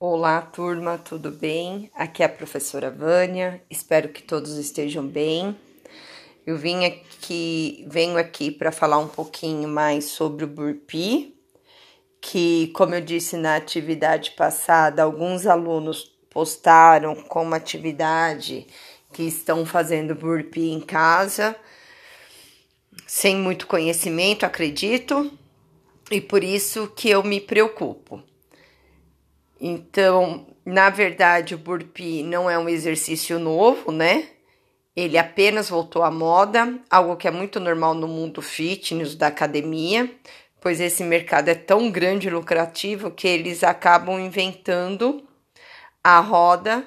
Olá, turma, tudo bem? Aqui é a professora Vânia. Espero que todos estejam bem. Eu vim aqui, venho aqui para falar um pouquinho mais sobre o burpee, que, como eu disse na atividade passada, alguns alunos postaram como atividade que estão fazendo burpee em casa, sem muito conhecimento, acredito, e por isso que eu me preocupo. Então, na verdade, o burpee não é um exercício novo, né? Ele apenas voltou à moda, algo que é muito normal no mundo fitness da academia, pois esse mercado é tão grande e lucrativo que eles acabam inventando a roda